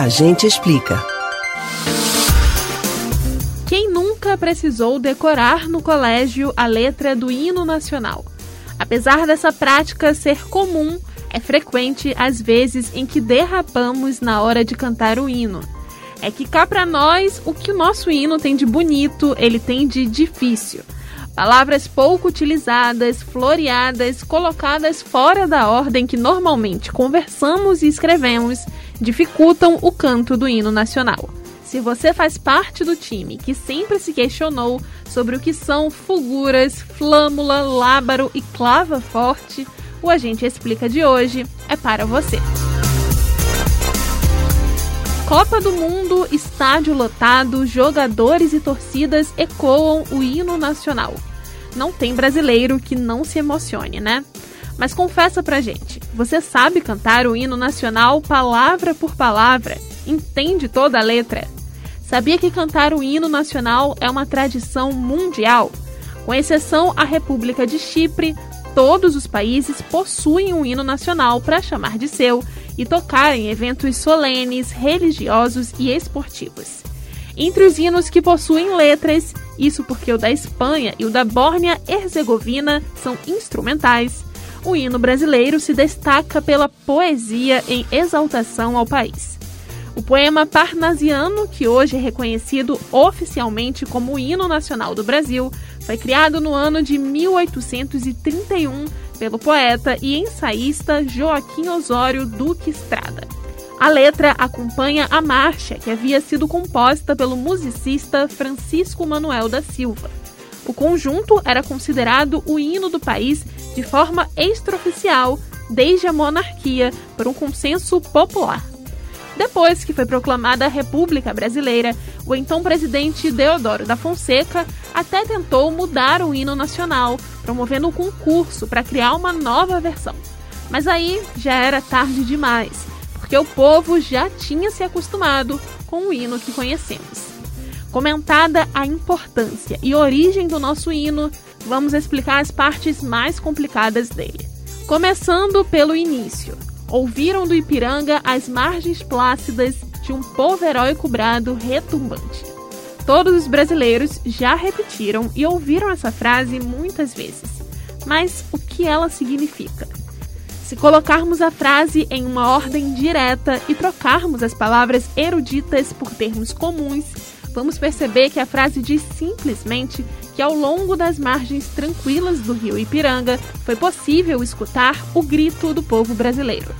A gente explica. Quem nunca precisou decorar no colégio a letra do hino nacional? Apesar dessa prática ser comum, é frequente as vezes em que derrapamos na hora de cantar o hino. É que cá para nós, o que o nosso hino tem de bonito, ele tem de difícil. Palavras pouco utilizadas, floreadas, colocadas fora da ordem que normalmente conversamos e escrevemos, dificultam o canto do hino nacional. Se você faz parte do time que sempre se questionou sobre o que são fulguras, flâmula, lábaro e clava forte, o Agente Explica de hoje é para você. Copa do Mundo, estádio lotado, jogadores e torcidas ecoam o hino nacional. Não tem brasileiro que não se emocione, né? Mas confessa pra gente, você sabe cantar o hino nacional palavra por palavra? Entende toda a letra? Sabia que cantar o hino nacional é uma tradição mundial? Com exceção à República de Chipre, todos os países possuem um hino nacional para chamar de seu e tocar em eventos solenes, religiosos e esportivos. Entre os hinos que possuem letras, isso porque o da Espanha e o da Bórnia-Herzegovina são instrumentais, o hino brasileiro se destaca pela poesia em exaltação ao país. O poema parnasiano, que hoje é reconhecido oficialmente como o hino nacional do Brasil, foi criado no ano de 1831 pelo poeta e ensaísta Joaquim Osório Duque Estrada. A letra acompanha a marcha, que havia sido composta pelo musicista Francisco Manuel da Silva. O conjunto era considerado o hino do país de forma extraoficial desde a monarquia, por um consenso popular. Depois que foi proclamada a República Brasileira, o então presidente Deodoro da Fonseca até tentou mudar o hino nacional, promovendo um concurso para criar uma nova versão. Mas aí já era tarde demais, porque o povo já tinha se acostumado com o hino que conhecemos. Comentada a importância e origem do nosso hino, vamos explicar as partes mais complicadas dele. Começando pelo início ouviram do Ipiranga as margens plácidas de um povo heróico brado retumbante. Todos os brasileiros já repetiram e ouviram essa frase muitas vezes. Mas o que ela significa? Se colocarmos a frase em uma ordem direta e trocarmos as palavras eruditas por termos comuns, vamos perceber que a frase diz simplesmente que ao longo das margens tranquilas do rio Ipiranga foi possível escutar o grito do povo brasileiro.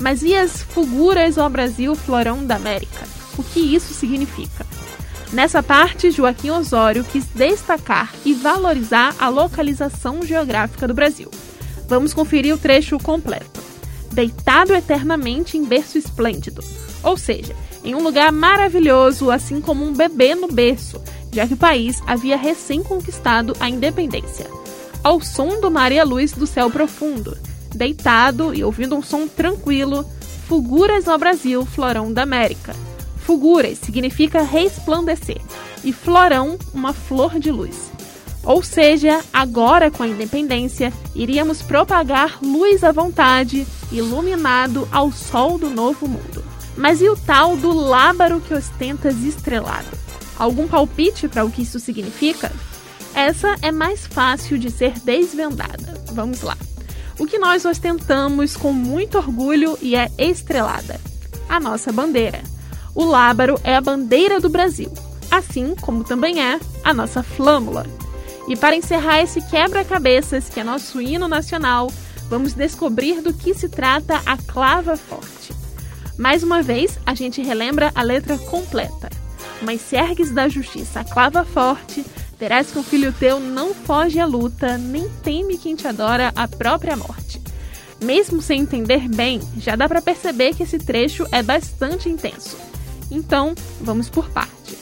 Mas e as fulguras ao Brasil florão da América? O que isso significa? Nessa parte, Joaquim Osório quis destacar e valorizar a localização geográfica do Brasil. Vamos conferir o trecho completo. Deitado eternamente em berço esplêndido, ou seja, em um lugar maravilhoso, assim como um bebê no berço, já que o país havia recém-conquistado a independência. Ao som do mar e a luz do céu profundo, deitado e ouvindo um som tranquilo, fulguras ao Brasil, florão da América. Fulguras significa resplandecer e florão, uma flor de luz. Ou seja, agora com a independência, iríamos propagar luz à vontade, iluminado ao sol do novo mundo. Mas e o tal do lábaro que ostentas estrelado? Algum palpite para o que isso significa? Essa é mais fácil de ser desvendada. Vamos lá. O que nós ostentamos com muito orgulho e é estrelada? A nossa bandeira. O lábaro é a bandeira do Brasil, assim como também é a nossa flâmula. E para encerrar esse quebra-cabeças que é nosso hino nacional, vamos descobrir do que se trata a clava forte. Mais uma vez, a gente relembra a letra completa. Mas se ergues da justiça a clava forte, verás que o filho teu não foge à luta, nem teme quem te adora a própria morte. Mesmo sem entender bem, já dá para perceber que esse trecho é bastante intenso. Então, vamos por parte.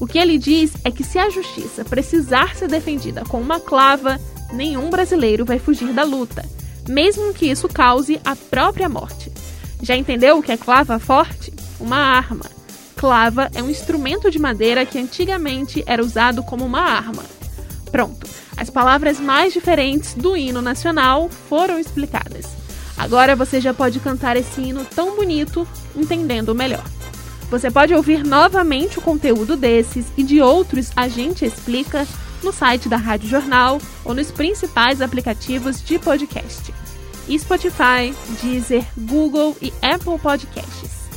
O que ele diz é que se a justiça precisar ser defendida com uma clava, nenhum brasileiro vai fugir da luta, mesmo que isso cause a própria morte. Já entendeu o que é clava forte? Uma arma. Clava é um instrumento de madeira que antigamente era usado como uma arma. Pronto, as palavras mais diferentes do hino nacional foram explicadas. Agora você já pode cantar esse hino tão bonito, entendendo melhor. Você pode ouvir novamente o conteúdo desses e de outros A Gente Explica no site da Rádio Jornal ou nos principais aplicativos de podcast. Spotify, Deezer, Google e Apple Podcasts.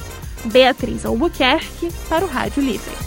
Beatriz Albuquerque para o Rádio Livre.